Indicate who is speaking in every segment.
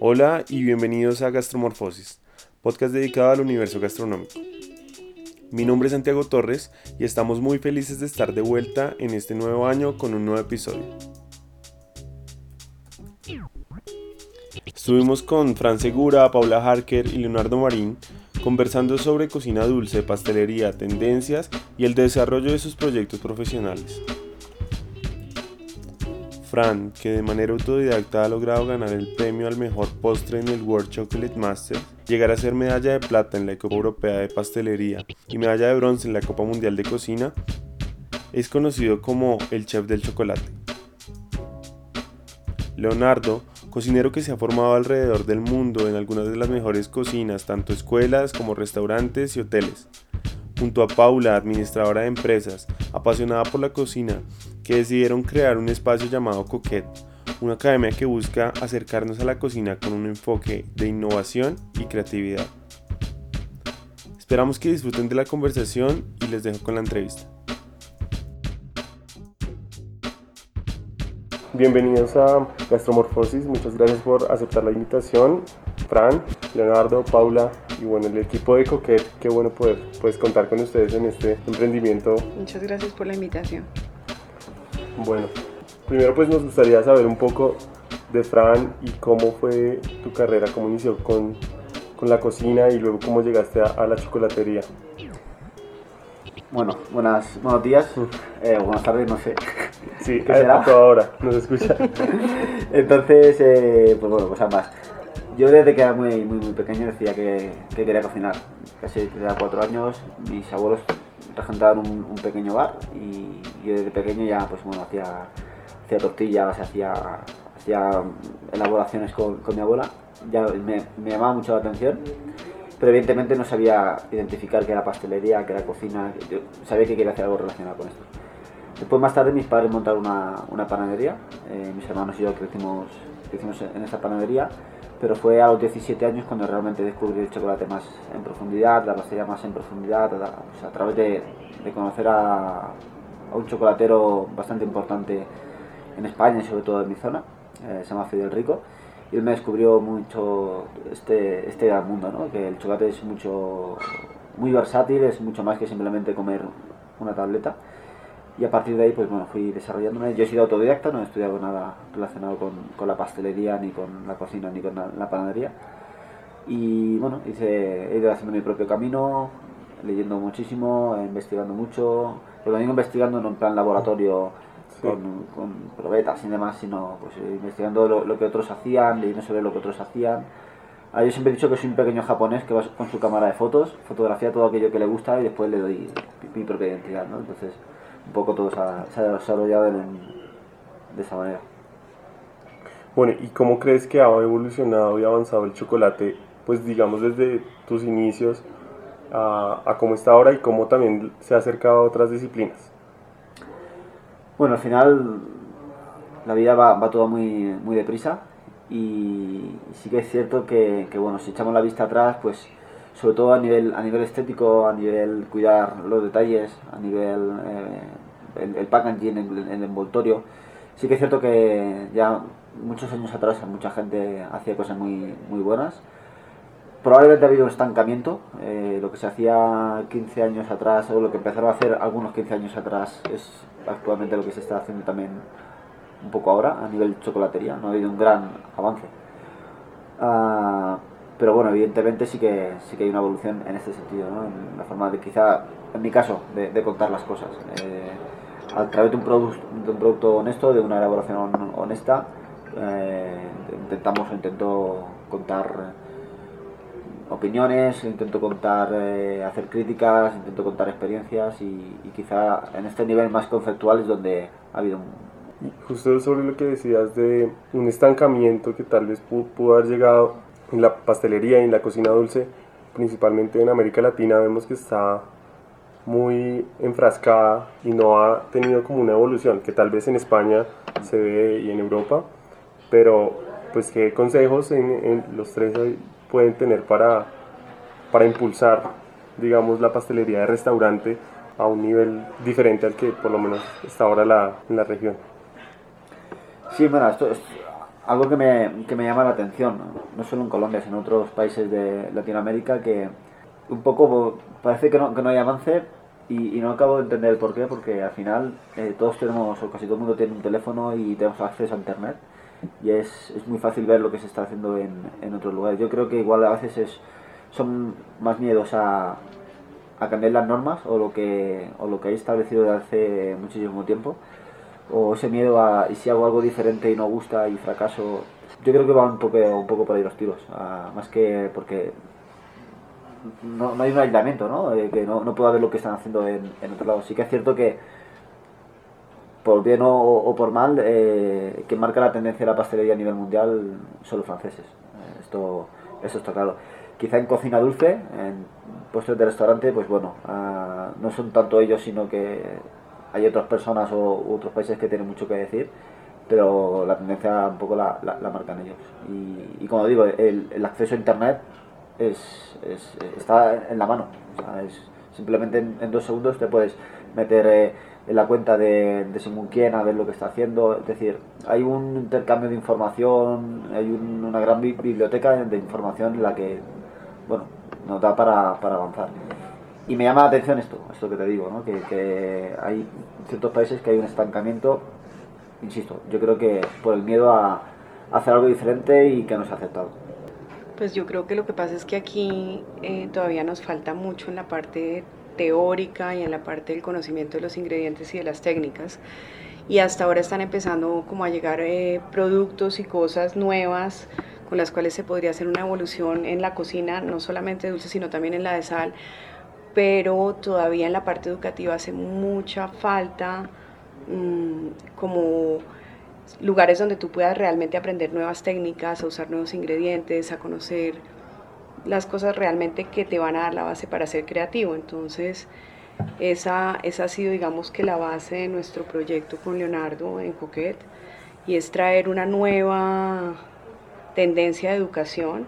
Speaker 1: Hola y bienvenidos a Gastromorfosis, podcast dedicado al universo gastronómico. Mi nombre es Santiago Torres y estamos muy felices de estar de vuelta en este nuevo año con un nuevo episodio. Estuvimos con Fran Segura, Paula Harker y Leonardo Marín conversando sobre cocina dulce, pastelería, tendencias y el desarrollo de sus proyectos profesionales. Fran, que de manera autodidacta ha logrado ganar el premio al mejor postre en el World Chocolate Masters, llegar a ser medalla de plata en la Copa Europea de Pastelería y medalla de bronce en la Copa Mundial de Cocina, es conocido como el chef del chocolate. Leonardo, cocinero que se ha formado alrededor del mundo en algunas de las mejores cocinas, tanto escuelas como restaurantes y hoteles. Junto a Paula, administradora de empresas, apasionada por la cocina, que decidieron crear un espacio llamado Coquette, una academia que busca acercarnos a la cocina con un enfoque de innovación y creatividad. Esperamos que disfruten de la conversación y les dejo con la entrevista. Bienvenidos a Gastromorfosis, muchas gracias por aceptar la invitación. Fran, Leonardo, Paula y bueno, el equipo de Coquette, qué bueno poder pues, contar con ustedes en este emprendimiento.
Speaker 2: Muchas gracias por la invitación.
Speaker 1: Bueno, primero pues nos gustaría saber un poco de Fran y cómo fue tu carrera, cómo inició con, con la cocina y luego cómo llegaste a, la chocolatería.
Speaker 3: Bueno, buenas, buenos días, eh, buenas tardes, no sé.
Speaker 1: Sí, ¿Qué será? a toda hora, nos escucha.
Speaker 3: Entonces, eh, pues bueno, pues ambas. Yo desde que era muy, muy, muy pequeño decía que, que quería cocinar. Casi tenía cuatro años, mis abuelos regentaban un, un pequeño bar y yo desde pequeño ya pues bueno hacía, hacía tortillas, hacía, hacía elaboraciones con, con mi abuela, ya me, me, llamaba mucho la atención, pero evidentemente no sabía identificar qué era pastelería, qué era cocina, yo sabía que quería hacer algo relacionado con esto. Después más tarde mis padres montaron una, una panadería, eh, mis hermanos y yo crecimos, crecimos en esa panadería pero fue a los 17 años cuando realmente descubrí el chocolate más en profundidad, la pastelería más en profundidad, a través de, conocer a, un chocolatero bastante importante en España y sobre todo en mi zona, eh, se llama Fidel Rico, y él me descubrió mucho este, este mundo, ¿no? que el chocolate es mucho, muy versátil, es mucho más que simplemente comer una tableta y a partir de ahí pues bueno fui desarrollándome. Yo he sido autodidacta no he estudiado nada relacionado con, con la pastelería ni con la cocina ni con la, panadería. Y bueno hice, he ido haciendo mi propio camino leyendo muchísimo investigando mucho. Pero también investigando no en plan laboratorio con, con, probetas y demás sino pues investigando lo, que otros hacían leyendo sobre lo que otros hacían. Ah, yo siempre he dicho que soy un pequeño japonés que va con su cámara de fotos, fotografía todo aquello que le gusta y después le doy mi propia identidad, ¿no? Entonces, un poco todo se ha, desarrollado de esa manera.
Speaker 1: Bueno, ¿y cómo crees que ha evolucionado y avanzado el chocolate, pues digamos desde tus inicios a, a cómo está ahora y cómo también se ha acercado a otras disciplinas?
Speaker 3: Bueno, al final la vida va, va todo muy, muy deprisa y sí que es cierto que, que, bueno, si echamos la vista atrás, pues sobre todo a nivel, a nivel estético, a nivel cuidar los detalles, a nivel eh, el, packaging, el, el, envoltorio. Sí que es cierto que ya muchos años atrás mucha gente hacía cosas muy, muy buenas. Probablemente ha habido un estancamiento. Eh, lo que se hacía 15 años atrás o lo que empezaron a hacer algunos 15 años atrás es actualmente lo que se está haciendo también un poco ahora a nivel chocolatería. No ha habido un gran avance. Uh, pero bueno, evidentemente sí que, sí que hay una evolución en este sentido, ¿no? en la forma de quizá, en mi caso, de, contar las cosas. Eh, a través de un, de un producto honesto, de una elaboración honesta, eh, intentamos intento contar opiniones, intento contar, eh, hacer críticas, intento contar experiencias y, y, quizá en este nivel más conceptual es donde ha habido un...
Speaker 1: Justo sobre lo que decías de un estancamiento que tal vez pudo haber llegado en la pastelería y en la cocina dulce, principalmente en América Latina, vemos que está muy enfrascada y no ha tenido como una evolución, que tal vez en España se ve y en Europa, pero pues qué consejos en, los tres pueden tener para, para impulsar, digamos, la pastelería de restaurante a un nivel diferente al que por lo menos está ahora la, en la región.
Speaker 3: Sí, bueno, esto es algo que me, que me llama la atención, no solo en Colombia, sino en otros países de Latinoamérica, que un poco parece que no, que no hay avance y, no acabo de entender el por qué, porque al final eh, todos tenemos, o casi todo el mundo tiene un teléfono y tenemos acceso a Internet y es, es muy fácil ver lo que se está haciendo en, en otros lugares. Yo creo que igual a veces es, son más miedos a, a cambiar las normas o lo que, o lo que hay establecido desde hace muchísimo tiempo o ese miedo a y si hago algo diferente y no gusta y fracaso yo creo que va un poco, un poco por ahí los tiros más que porque no, no, hay un aislamiento ¿no? que no, no puedo ver lo que están haciendo en, en otro lado. Sí que es cierto que por bien o, por mal eh, que marca la tendencia de la pastelería a nivel mundial son los franceses. Esto eso está claro. Quizá en cocina dulce en puestos de restaurante pues bueno ah, no son tanto ellos sino que hay otras personas o otros países que tienen mucho que decir, pero la tendencia un poco la, la, marcan ellos. Y, como digo, el, el, acceso a Internet es, es, está en la mano. es, simplemente en, dos segundos te puedes meter eh, en la cuenta de, de según quién a ver lo que está haciendo. Es decir, hay un intercambio de información, hay una gran biblioteca de información en la que, bueno, nos da para, para avanzar. Y me llama la atención esto, esto que te digo, ¿no? que, que hay ciertos países que hay un estancamiento, insisto, yo creo que por el miedo a, hacer algo diferente y que no se ha aceptado.
Speaker 2: Pues yo creo que lo que pasa es que aquí eh, todavía nos falta mucho en la parte teórica y en la parte del conocimiento de los ingredientes y de las técnicas. Y hasta ahora están empezando como a llegar eh, productos y cosas nuevas con las cuales se podría hacer una evolución en la cocina, no solamente dulce, sino también en la de sal, pero todavía en la parte educativa hace mucha falta mm, como lugares donde tú puedas realmente aprender nuevas técnicas, a usar nuevos ingredientes, a conocer las cosas realmente que te van a dar la base para ser creativo. Entonces, esa, esa ha sido, digamos, que la base de nuestro proyecto con Leonardo en Coquet, y es traer una nueva tendencia de educación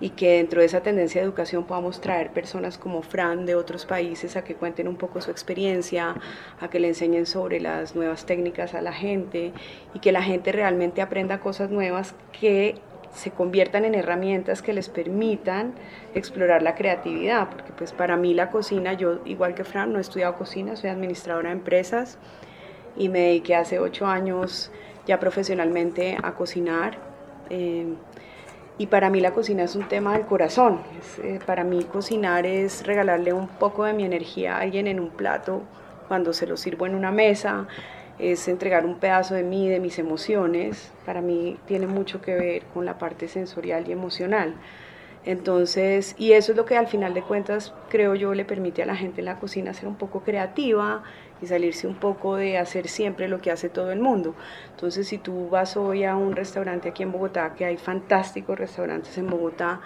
Speaker 2: y que dentro de esa tendencia de educación podamos traer personas como Fran de otros países a que cuenten un poco su experiencia, a que le enseñen sobre las nuevas técnicas a la gente y que la gente realmente aprenda cosas nuevas que se conviertan en herramientas que les permitan explorar la creatividad, porque pues para mí la cocina, yo igual que Fran no he estudiado cocina, soy administradora de empresas y me dediqué hace ocho años ya profesionalmente a cocinar. Eh, y para mí la cocina es un tema del corazón. Eh, para mí cocinar es regalarle un poco de mi energía a alguien en un plato cuando se lo sirvo en una mesa, es entregar un pedazo de mí, de mis emociones. Para mí tiene mucho que ver con la parte sensorial y emocional. Entonces, y eso es lo que al final de cuentas creo yo le permite a la gente en la cocina ser un poco creativa y salirse un poco de hacer siempre lo que hace todo el mundo. Entonces, si tú vas hoy a un restaurante aquí en Bogotá, que hay fantásticos restaurantes en Bogotá,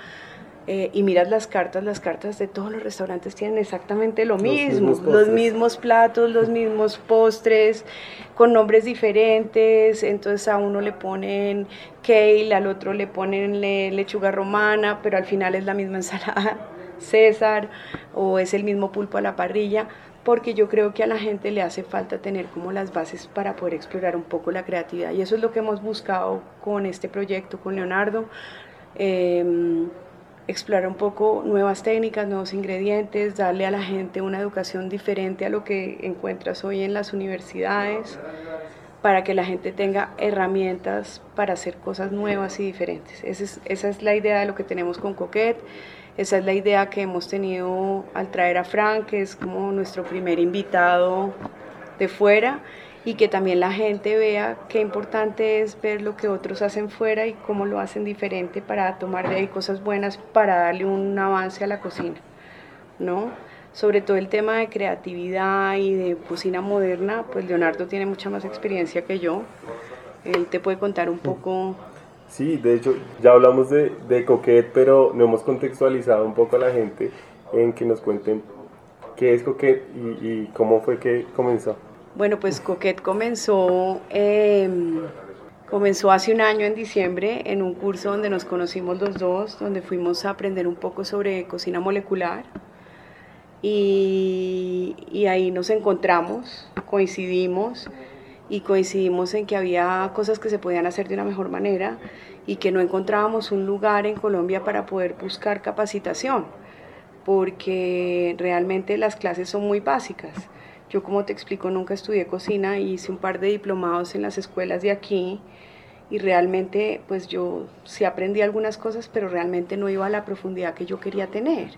Speaker 2: eh, y miras las cartas, las cartas de todos los restaurantes tienen exactamente lo mismo, los mismos platos, los mismos postres, con nombres diferentes, entonces a uno le ponen kale, al otro le ponen lechuga romana, pero al final es la misma ensalada César o es el mismo pulpo a la parrilla, porque yo creo que a la gente le hace falta tener como las bases para poder explorar un poco la creatividad y eso es lo que hemos buscado con este proyecto, con Leonardo. Em, explorar un poco nuevas técnicas, nuevos ingredientes, darle a la gente una educación diferente a lo que encuentras hoy en las universidades, para que la gente tenga herramientas para hacer cosas nuevas y diferentes. Esa es, la idea de lo que tenemos con Coquette. Esa es la idea que hemos tenido al traer a Frank, que es como nuestro primer invitado de fuera y que también la gente vea qué importante es ver lo que otros hacen fuera y cómo lo hacen diferente para tomar de ahí cosas buenas para darle un avance a la cocina, ¿no? Sobre todo el tema de creatividad y de cocina moderna, pues Leonardo tiene mucha más experiencia que yo. Él te puede contar un poco
Speaker 1: Sí, de hecho ya hablamos de, de Coquet, pero no hemos contextualizado un poco a la gente en que nos cuenten qué es Coquet y, cómo fue que comenzó.
Speaker 2: Bueno, pues Coquet comenzó, em, comenzó hace un año en diciembre en un curso donde nos conocimos los dos, donde fuimos a aprender un poco sobre cocina molecular y, y ahí nos encontramos, coincidimos y coincidimos en que había cosas que se podían hacer de una mejor manera y que no encontrábamos un lugar en Colombia para poder buscar capacitación, porque realmente las clases son muy básicas. Yo como te explico nunca estudié cocina hice un par de diplomados en las escuelas de aquí y realmente pues yo sí aprendí algunas cosas, pero realmente no iba a la profundidad que yo quería tener.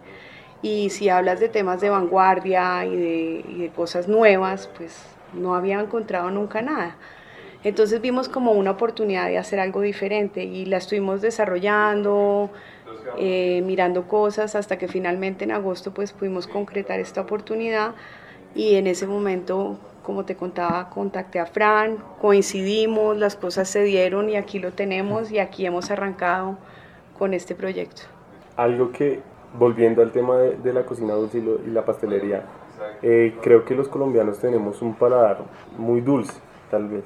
Speaker 2: Y si hablas de temas de vanguardia y de, y de cosas nuevas, pues no había encontrado nunca nada. Entonces vimos como una oportunidad de hacer algo diferente y la estuvimos desarrollando, eh, mirando cosas hasta que finalmente en agosto pues pudimos concretar esta oportunidad y en ese momento, como te contaba, contacté a Fran, coincidimos, las cosas se dieron y aquí lo tenemos y aquí hemos arrancado con este proyecto.
Speaker 1: Algo que, volviendo al tema de, la cocina dulce y, la pastelería, eh, creo que los colombianos tenemos un paladar muy dulce, tal vez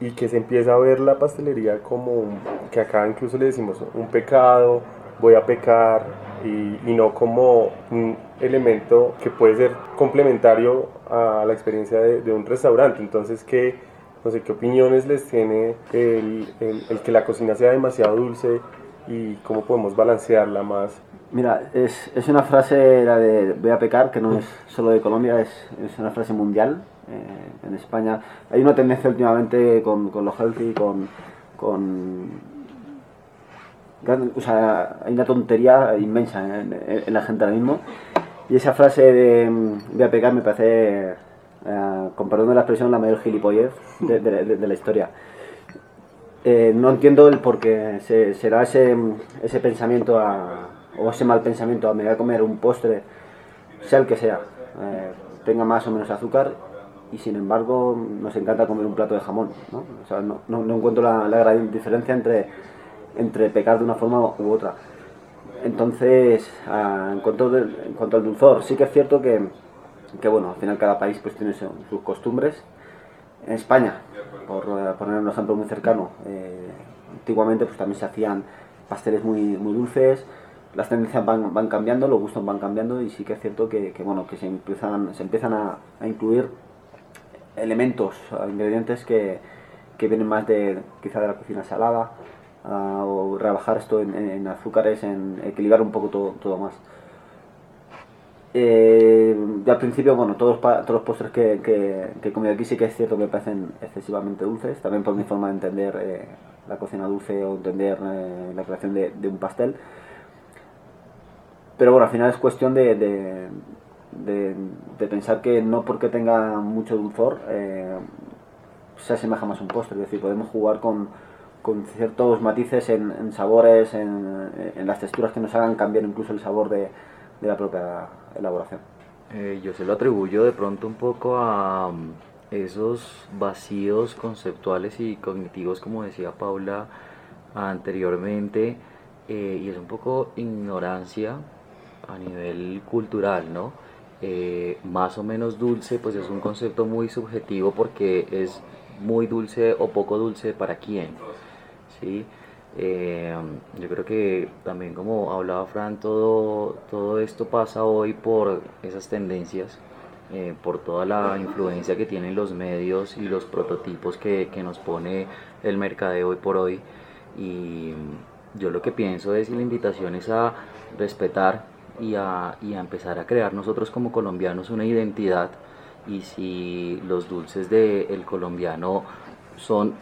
Speaker 1: y que se empieza a ver la pastelería como que acá incluso le decimos un pecado, voy a pecar y, y, no como un elemento que puede ser complementario a la experiencia de, de un restaurante. Entonces, ¿qué, no sé, ¿qué opiniones les tiene el, el, el, que la cocina sea demasiado dulce y cómo podemos balancearla más?
Speaker 3: Mira, es, es una frase, la de voy a pecar, que no es solo de Colombia, es, es una frase mundial eh, en España. Hay una tendencia últimamente con, con los healthy, con, con o sea, hay una tontería inmensa en, la gente ahora mismo. Y esa frase de voy a pegar me parece, eh, con perdón de la expresión, la mayor gilipollez de, de, la historia. Eh, no entiendo el por qué se, se da ese, ese pensamiento a, o ese mal pensamiento a me voy a comer un postre, sea el que sea, tenga más o menos azúcar y sin embargo nos encanta comer un plato de jamón. ¿no? O sea, no, no, encuentro la, la, gran diferencia entre, entre pecar de una forma u otra. Entonces, en, cuanto en cuanto al dulzor, sí que es cierto que, que bueno, al final cada país pues tiene sus costumbres. En España, por eh, poner un ejemplo muy cercano, eh, antiguamente pues también se hacían pasteles muy, dulces, las tendencias van, cambiando, los gustos van cambiando y sí que es cierto que, bueno, que se empiezan, se empiezan a, incluir elementos, ingredientes que, que, vienen más de quizá de la cocina salada uh, o rebajar esto en, en, azúcares, en equilibrar un poco todo, todo más. Eh, al principio, bueno, todos, todos los postres que, que, que, he comido aquí sí que es cierto que me parecen excesivamente dulces, también por mi forma de entender eh, la cocina dulce o entender eh, la creación de, de, un pastel. Pero bueno, al final es cuestión de, de de, de, pensar que no porque tenga mucho dulzor eh, se asemeja más a un postre, es decir, podemos jugar con, con ciertos matices en, sabores, en, las texturas que nos hagan cambiar incluso el sabor de, la propia elaboración.
Speaker 4: Eh, yo se lo atribuyo de pronto un poco a um, esos vacíos conceptuales y cognitivos, como decía Paula anteriormente, eh, y es un poco ignorancia a nivel cultural, ¿no? eh, más o menos dulce, pues es un concepto muy subjetivo porque es muy dulce o poco dulce para quién. ¿Sí? Eh, yo creo que también como hablaba Fran, todo, todo esto pasa hoy por esas tendencias, eh, por toda la influencia que tienen los medios y los prototipos que, que nos pone el mercadeo hoy por hoy. Y yo lo que pienso es, y la invitación es a respetar y a, y a empezar a crear nosotros como colombianos una identidad y si los dulces del el colombiano son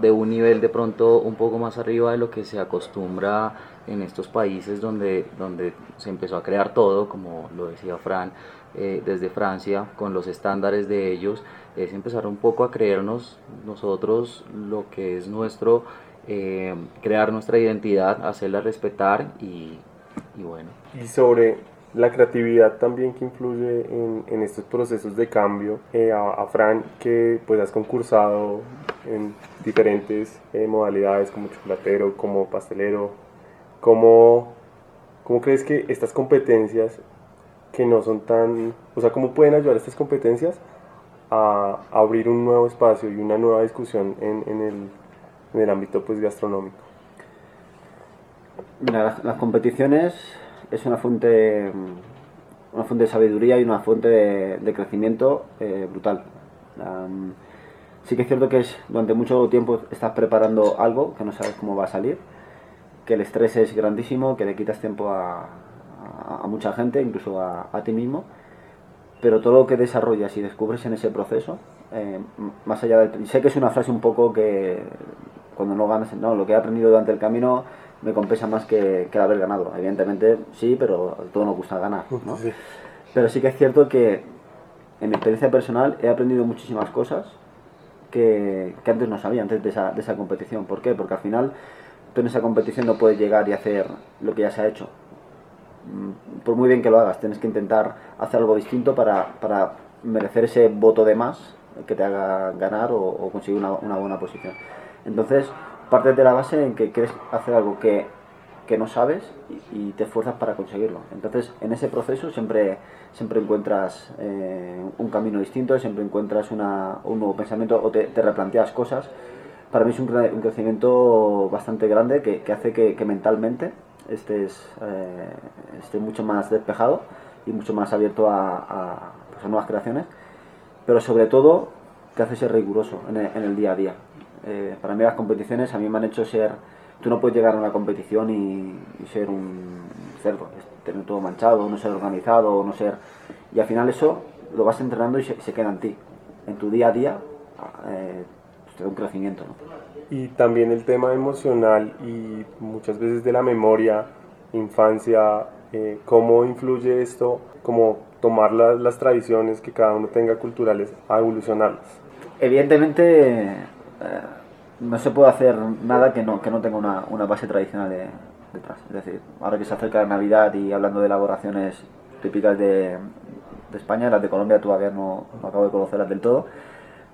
Speaker 4: de un nivel de pronto un poco más arriba de lo que se acostumbra en estos países donde, donde se empezó a crear todo, como lo decía Fran, eh, desde Francia, con los estándares de ellos, es empezar un poco a creernos nosotros lo que es nuestro, eh, crear nuestra identidad, hacerla respetar y, y bueno.
Speaker 1: Y sobre la creatividad también que influye en, en estos procesos de cambio. Eh, a, a, Fran, que pues has concursado en diferentes eh, modalidades como chocolatero, como pastelero, ¿cómo, ¿cómo crees que estas competencias que no son tan, o sea, cómo pueden ayudar estas competencias a, abrir un nuevo espacio y una nueva discusión en, en, el, en el ámbito pues gastronómico?
Speaker 3: Mira, las competiciones es una fuente, una fuente de sabiduría y una fuente de, de crecimiento eh, brutal. Um, Sí que es cierto que es, durante mucho tiempo estás preparando algo que no sabes cómo va a salir, que el estrés es grandísimo, que le quitas tiempo a, a, mucha gente, incluso a, a, ti mismo, pero todo lo que desarrollas y descubres en ese proceso, eh, más allá del... Sé que es una frase un poco que cuando no ganas, no, lo que he aprendido durante el camino me compensa más que, que haber ganado. Evidentemente sí, pero a todos nos gusta ganar, ¿no? Pero sí que es cierto que en mi experiencia personal he aprendido muchísimas cosas que, que antes no sabía, antes de esa, de esa competición. ¿Por qué? Porque al final tú en esa competición no puedes llegar y hacer lo que ya se ha hecho. Mm, por muy bien que lo hagas, tienes que intentar hacer algo distinto para, para merecer ese voto de más que te haga ganar o, conseguir una, una buena posición. Entonces, partes de la base en que quieres hacer algo que, que no sabes y, te esfuerzas para conseguirlo. Entonces, en ese proceso siempre, siempre encuentras eh, un camino distinto, siempre encuentras una, un nuevo pensamiento o te, te, replanteas cosas. Para mí es un, crecimiento bastante grande que, hace que, mentalmente estés, eh, mucho más despejado y mucho más abierto pues a nuevas creaciones, pero sobre todo te hace ser riguroso en el, en el día a día. Eh, para mí las competiciones a mí me han hecho ser... Tú no puedes llegar a una competición y, y ser un cerdo, tener todo manchado, no ser organizado, no ser... Y al final eso lo vas entrenando y se, se queda en ti. En tu día a día eh, pues te da un crecimiento. ¿no?
Speaker 1: Y también el tema emocional y muchas veces de la memoria, infancia, eh, cómo influye esto, como tomar la, las tradiciones que cada uno tenga culturales a evolucionarlas.
Speaker 3: Evidentemente eh, no se puede hacer nada que no, que no tenga una, una base tradicional de, detrás. Es decir, ahora que se acerca la Navidad y hablando de elaboraciones típicas de, España, las de Colombia todavía no, no, acabo de conocerlas del todo,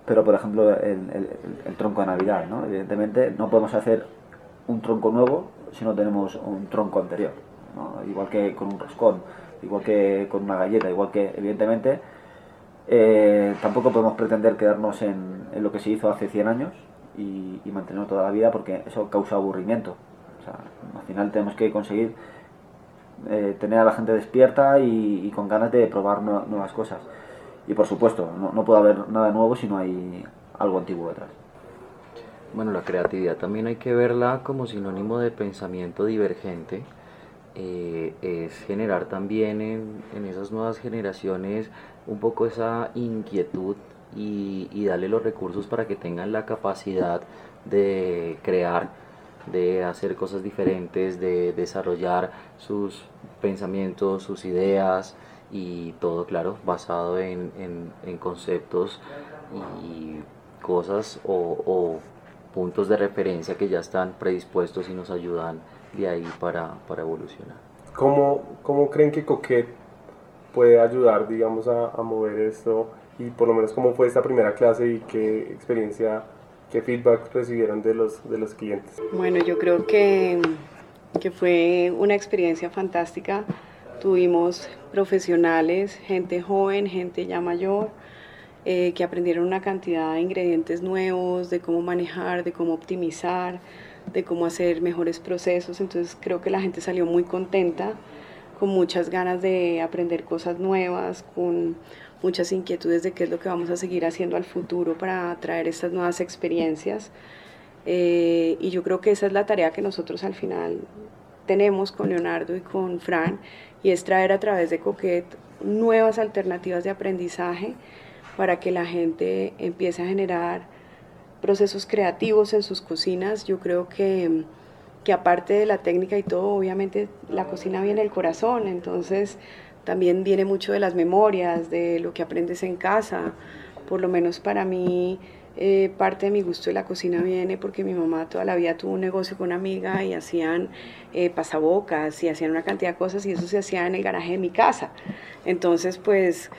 Speaker 3: pero por ejemplo el, el, tronco de Navidad, ¿no? evidentemente no podemos hacer un tronco nuevo si no tenemos un tronco anterior, igual que con un roscón, igual que con una galleta, igual que evidentemente eh, tampoco podemos pretender quedarnos en, en, lo que se hizo hace 100 años y, y, mantenerlo toda la vida porque eso causa aburrimiento. O sea, al final tenemos que conseguir eh, tener a la gente despierta y, y con ganas de probar no, nuevas cosas. Y por supuesto, no, no, puede haber nada nuevo si no hay algo antiguo detrás.
Speaker 4: Bueno, la creatividad también hay que verla como sinónimo de pensamiento divergente. Eh, es generar también en, en esas nuevas generaciones un poco esa inquietud y, y, darle los recursos para que tengan la capacidad de crear, de hacer cosas diferentes, de desarrollar sus pensamientos, sus ideas y todo, claro, basado en, conceptos y cosas o, puntos de referencia que ya están predispuestos y nos ayudan de ahí para, evolucionar.
Speaker 1: ¿Cómo, ¿Cómo creen que Coquet puede ayudar, digamos, a, mover esto y por lo menos cómo fue esta primera clase y qué experiencia, qué feedback recibieron de los, de los clientes.
Speaker 2: Bueno, yo creo que, que fue una experiencia fantástica. Tuvimos profesionales, gente joven, gente ya mayor, eh, que aprendieron una cantidad de ingredientes nuevos, de cómo manejar, de cómo optimizar, de cómo hacer mejores procesos. Entonces creo que la gente salió muy contenta con muchas ganas de aprender cosas nuevas, con muchas inquietudes de qué es lo que vamos a seguir haciendo al futuro para traer estas nuevas experiencias. Eh, y yo creo que esa es la tarea que nosotros al final tenemos con Leonardo y con Fran, y es traer a través de Coquet nuevas alternativas de aprendizaje para que la gente empiece a generar procesos creativos en sus cocinas. Yo creo que que aparte de la técnica y todo, obviamente la cocina viene del corazón, entonces también viene mucho de las memorias, de lo que aprendes en casa, por lo menos para mí eh, parte de mi gusto de la cocina viene porque mi mamá toda la vida tuvo un negocio con una amiga y hacían eh, pasabocas y hacían una cantidad de cosas y eso se hacía en el garaje de mi casa. Entonces, pues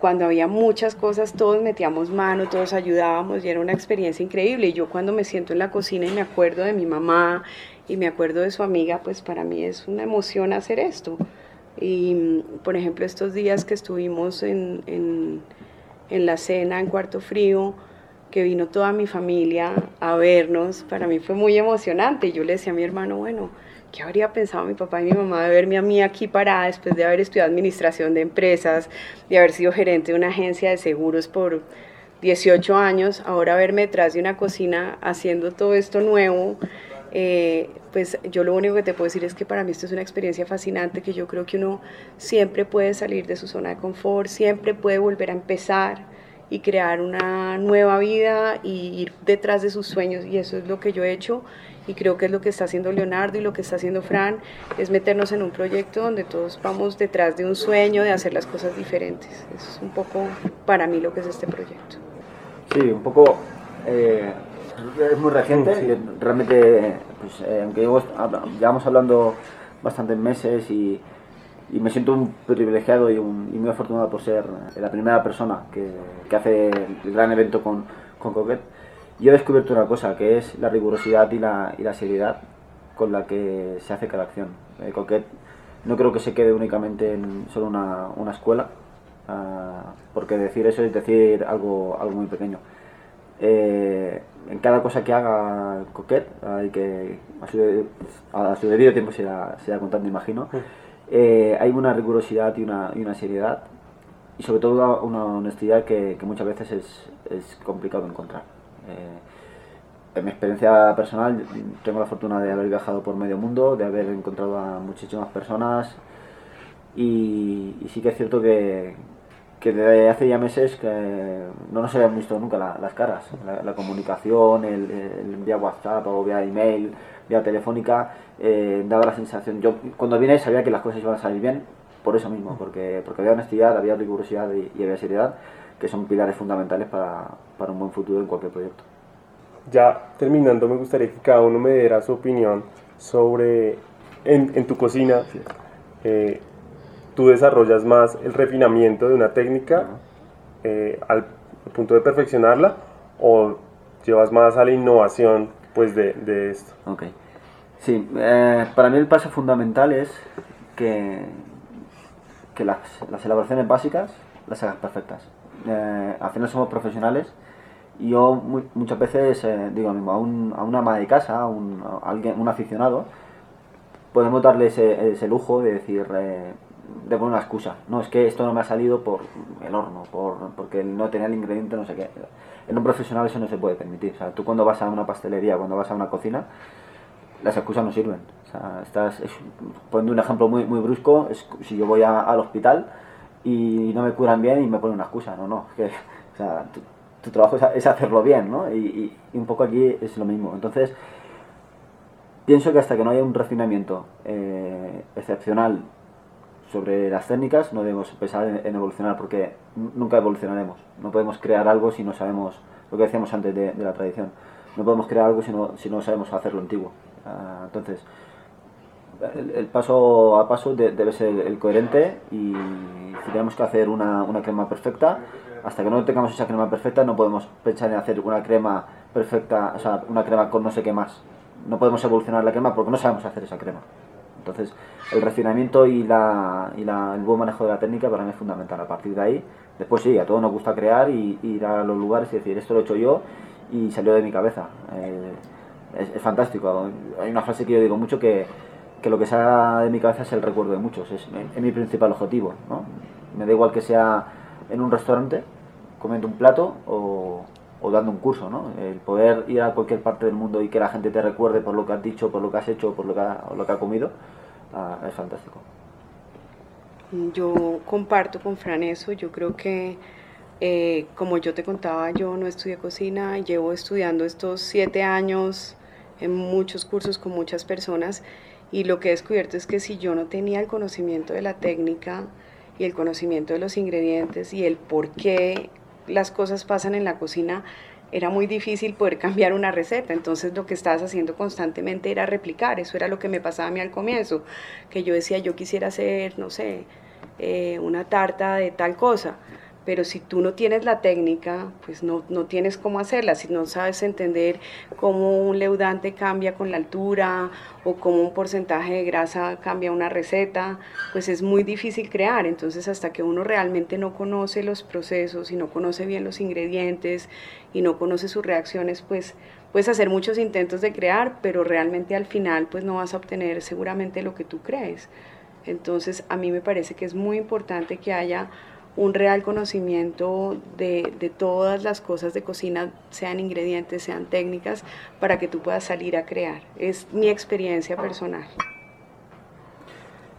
Speaker 2: cuando había muchas cosas, todos metíamos mano, todos ayudábamos y era una experiencia increíble. Y yo cuando me siento en la cocina y me acuerdo de mi mamá y me acuerdo de su amiga, pues para mí es una emoción hacer esto. Y por ejemplo, estos días que estuvimos en, en, en la cena en Cuarto Frío, que vino toda mi familia a vernos, para mí fue muy emocionante. Yo le decía a mi hermano, bueno, ¿qué habría pensado mi papá y mi mamá de verme a mí aquí parada después de haber estudiado administración de empresas, de haber sido gerente de una agencia de seguros por 18 años, ahora verme detrás de una cocina haciendo todo esto nuevo, eh, pues yo lo único que te puedo decir es que para mí esto es una experiencia fascinante, que yo creo que uno siempre puede salir de su zona de confort, siempre puede volver a empezar y crear una nueva vida y ir detrás de sus sueños y eso es lo que yo he hecho y creo que es lo que está haciendo Leonardo y lo que está haciendo Fran, es meternos en un proyecto donde todos vamos detrás de un sueño de hacer las cosas diferentes. Eso es un poco para mí lo que es este proyecto.
Speaker 3: Sí, un poco... Eh, es muy reciente, realmente, pues, eh, aunque llevamos hablando bastantes meses y, y, me siento un privilegiado y, muy afortunado por ser la primera persona que, que hace el gran evento con, con Coquette, yo he descubierto una cosa, que es la rigurosidad y la, y la seriedad con la que se hace cada acción. Eh, Coquette no creo que se quede únicamente en solo una, una escuela, uh, porque decir eso es decir algo, algo muy pequeño. Eh, en cada cosa que haga Coquet, hay que a su, a su debido tiempo se irá, se contando, imagino, eh, hay una rigurosidad y una, y una, seriedad y sobre todo una honestidad que, que muchas veces es, es, complicado encontrar. Eh, en mi experiencia personal tengo la fortuna de haber viajado por medio mundo, de haber encontrado a muchísimas personas y, y sí que es cierto que, que desde hace ya meses que no nos habían visto nunca las caras. La, comunicación, el, el, vía WhatsApp o vía email, vía telefónica, eh, daba la sensación. Yo cuando vine sabía que las cosas iban a salir bien, por eso mismo, porque, porque había honestidad, había rigurosidad y, había seriedad, que son pilares fundamentales para, para, un buen futuro en cualquier proyecto.
Speaker 1: Ya terminando, me gustaría que cada uno me diera su opinión sobre en, en tu cocina. Eh, tú desarrollas más el refinamiento de una técnica eh, al punto de perfeccionarla o llevas más a la innovación pues de, de esto.
Speaker 3: Ok. Sí, eh, para mí el paso fundamental es que, que las, las elaboraciones básicas las hagas perfectas. Eh, al final somos profesionales y yo muchas veces digo mismo a, un, a una ama de casa, a un, alguien, un aficionado, podemos darle ese, ese lujo de decir de poner una excusa. No, es que esto no me ha salido por el horno, por, porque no tenía el ingrediente, no sé qué. En un profesional eso no se puede permitir. O sea, tú cuando vas a una pastelería, cuando vas a una cocina, las excusas no sirven. O sea, estás, poniendo un ejemplo muy, muy brusco, es si yo voy al hospital y no me curan bien y me ponen una excusa. No, no, que, o sea, tu, trabajo es, hacerlo bien, ¿no? Y, y, un poco aquí es lo mismo. Entonces, pienso que hasta que no haya un refinamiento eh, excepcional sobre las técnicas no debemos pensar en, evolucionar porque nunca evolucionaremos. No podemos crear algo si no sabemos lo que decíamos antes de, la tradición. No podemos crear algo si no, si no sabemos hacerlo antiguo. Ah, entonces, el, paso a paso debe ser el, coherente y si tenemos que hacer una, una, crema perfecta, hasta que no tengamos esa crema perfecta no podemos pensar en hacer una crema perfecta, o sea, una crema con no sé qué más. No podemos evolucionar la crema porque no sabemos hacer esa crema. Entonces, el refinamiento y, la, y la, el buen manejo de la técnica para mí es fundamental. A partir de ahí, después sí, a todos nos gusta crear y, ir a los lugares y decir, esto lo he hecho yo y salió de mi cabeza. Eh, es, fantástico. Hay una frase que yo digo mucho que, que, lo que sale de mi cabeza es el recuerdo de muchos. Es, mi principal objetivo. ¿no? Me da igual que sea en un restaurante, comiendo un plato o, o dando un curso, ¿no? El poder ir a cualquier parte del mundo y que la gente te recuerde por lo que has dicho, por lo que has hecho, por lo que ha, lo que ha comido, ah, es fantástico.
Speaker 2: Yo comparto con Fran eso, yo creo que eh, como yo te contaba, yo no estudié cocina, llevo estudiando estos siete años en muchos cursos con muchas personas y lo que he descubierto es que si yo no tenía el conocimiento de la técnica y el conocimiento de los ingredientes y el por qué las cosas pasan en la cocina, era muy difícil poder cambiar una receta. Entonces lo que estabas haciendo constantemente era replicar. Eso era lo que me pasaba a mí al comienzo, que yo decía, yo quisiera hacer, no sé, eh, una tarta de tal cosa pero si tú no tienes la técnica, pues no, no, tienes cómo hacerla, si no sabes entender cómo un leudante cambia con la altura o cómo un porcentaje de grasa cambia una receta, pues es muy difícil crear, entonces hasta que uno realmente no conoce los procesos y no conoce bien los ingredientes y no conoce sus reacciones, pues puedes hacer muchos intentos de crear, pero realmente al final pues no vas a obtener seguramente lo que tú crees. Entonces a mí me parece que es muy importante que haya un real conocimiento de, de, todas las cosas de cocina, sean ingredientes, sean técnicas, para que tú puedas salir a crear. Es mi experiencia personal.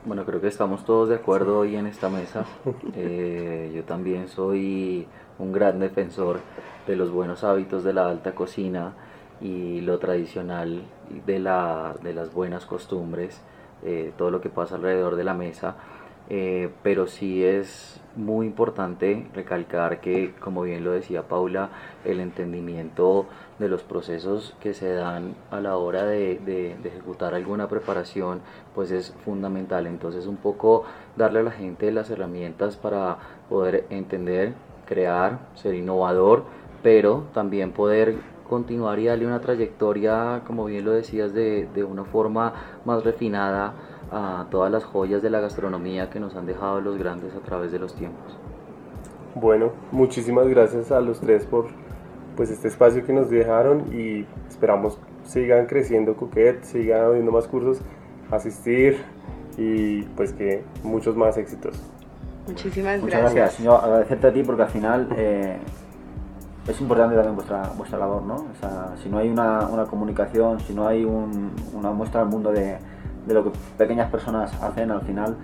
Speaker 4: Bueno, creo que estamos todos de acuerdo hoy en esta mesa. Eh, yo también soy un gran defensor de los buenos hábitos de la alta cocina y lo tradicional de, la, de las buenas costumbres, eh, todo lo que pasa alrededor de la mesa. Eh, pero sí es muy importante recalcar que, como bien lo decía Paula, el entendimiento de los procesos que se dan a la hora de, ejecutar alguna preparación, pues es fundamental. Entonces un poco darle a la gente las herramientas para poder entender, crear, ser innovador, pero también poder continuar y darle una trayectoria, como bien lo decías, de, de una forma más refinada a todas las joyas de la gastronomía que nos han dejado los grandes a través de los tiempos.
Speaker 1: Bueno, muchísimas gracias a los tres por pues este espacio que nos dejaron y esperamos sigan creciendo Coquet, sigan habiendo más cursos, asistir y pues que muchos más éxitos.
Speaker 2: Muchísimas
Speaker 3: Muchas
Speaker 2: gracias.
Speaker 3: gracias. Yo agradecerte a ti porque al final eh, es importante también vuestra, vuestra labor, ¿no? O sea, si no hay una, una comunicación, si no hay un, una muestra al mundo de, de lo que pequeñas personas hacen, al final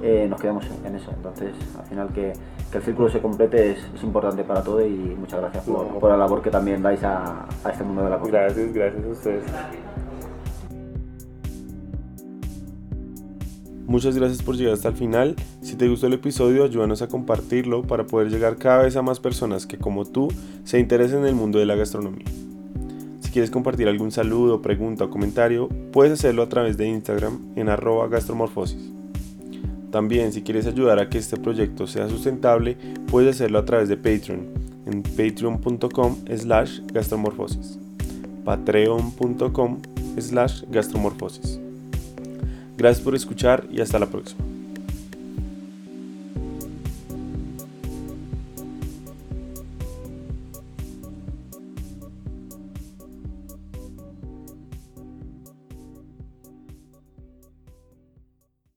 Speaker 3: eh, nos quedamos en eso. Entonces, al final que, que el círculo se complete es, es, importante para todo y muchas gracias por, por la labor que también dais a, a, este mundo de la cocina.
Speaker 1: Gracias, gracias a ustedes. Muchas gracias por llegar hasta el final. Si te gustó el episodio, ayúdanos a compartirlo para poder llegar cada vez a más personas que como tú se interesen en el mundo de la gastronomía. Quieres compartir algún saludo, pregunta o comentario, puedes hacerlo a través de Instagram en arroba gastromorfosis. También si quieres ayudar a que este proyecto sea sustentable, puedes hacerlo a través de Patreon en patreon.com slash gastromorfosis. patreon.com slash gastromorfosis. Gracias por escuchar y hasta la próxima.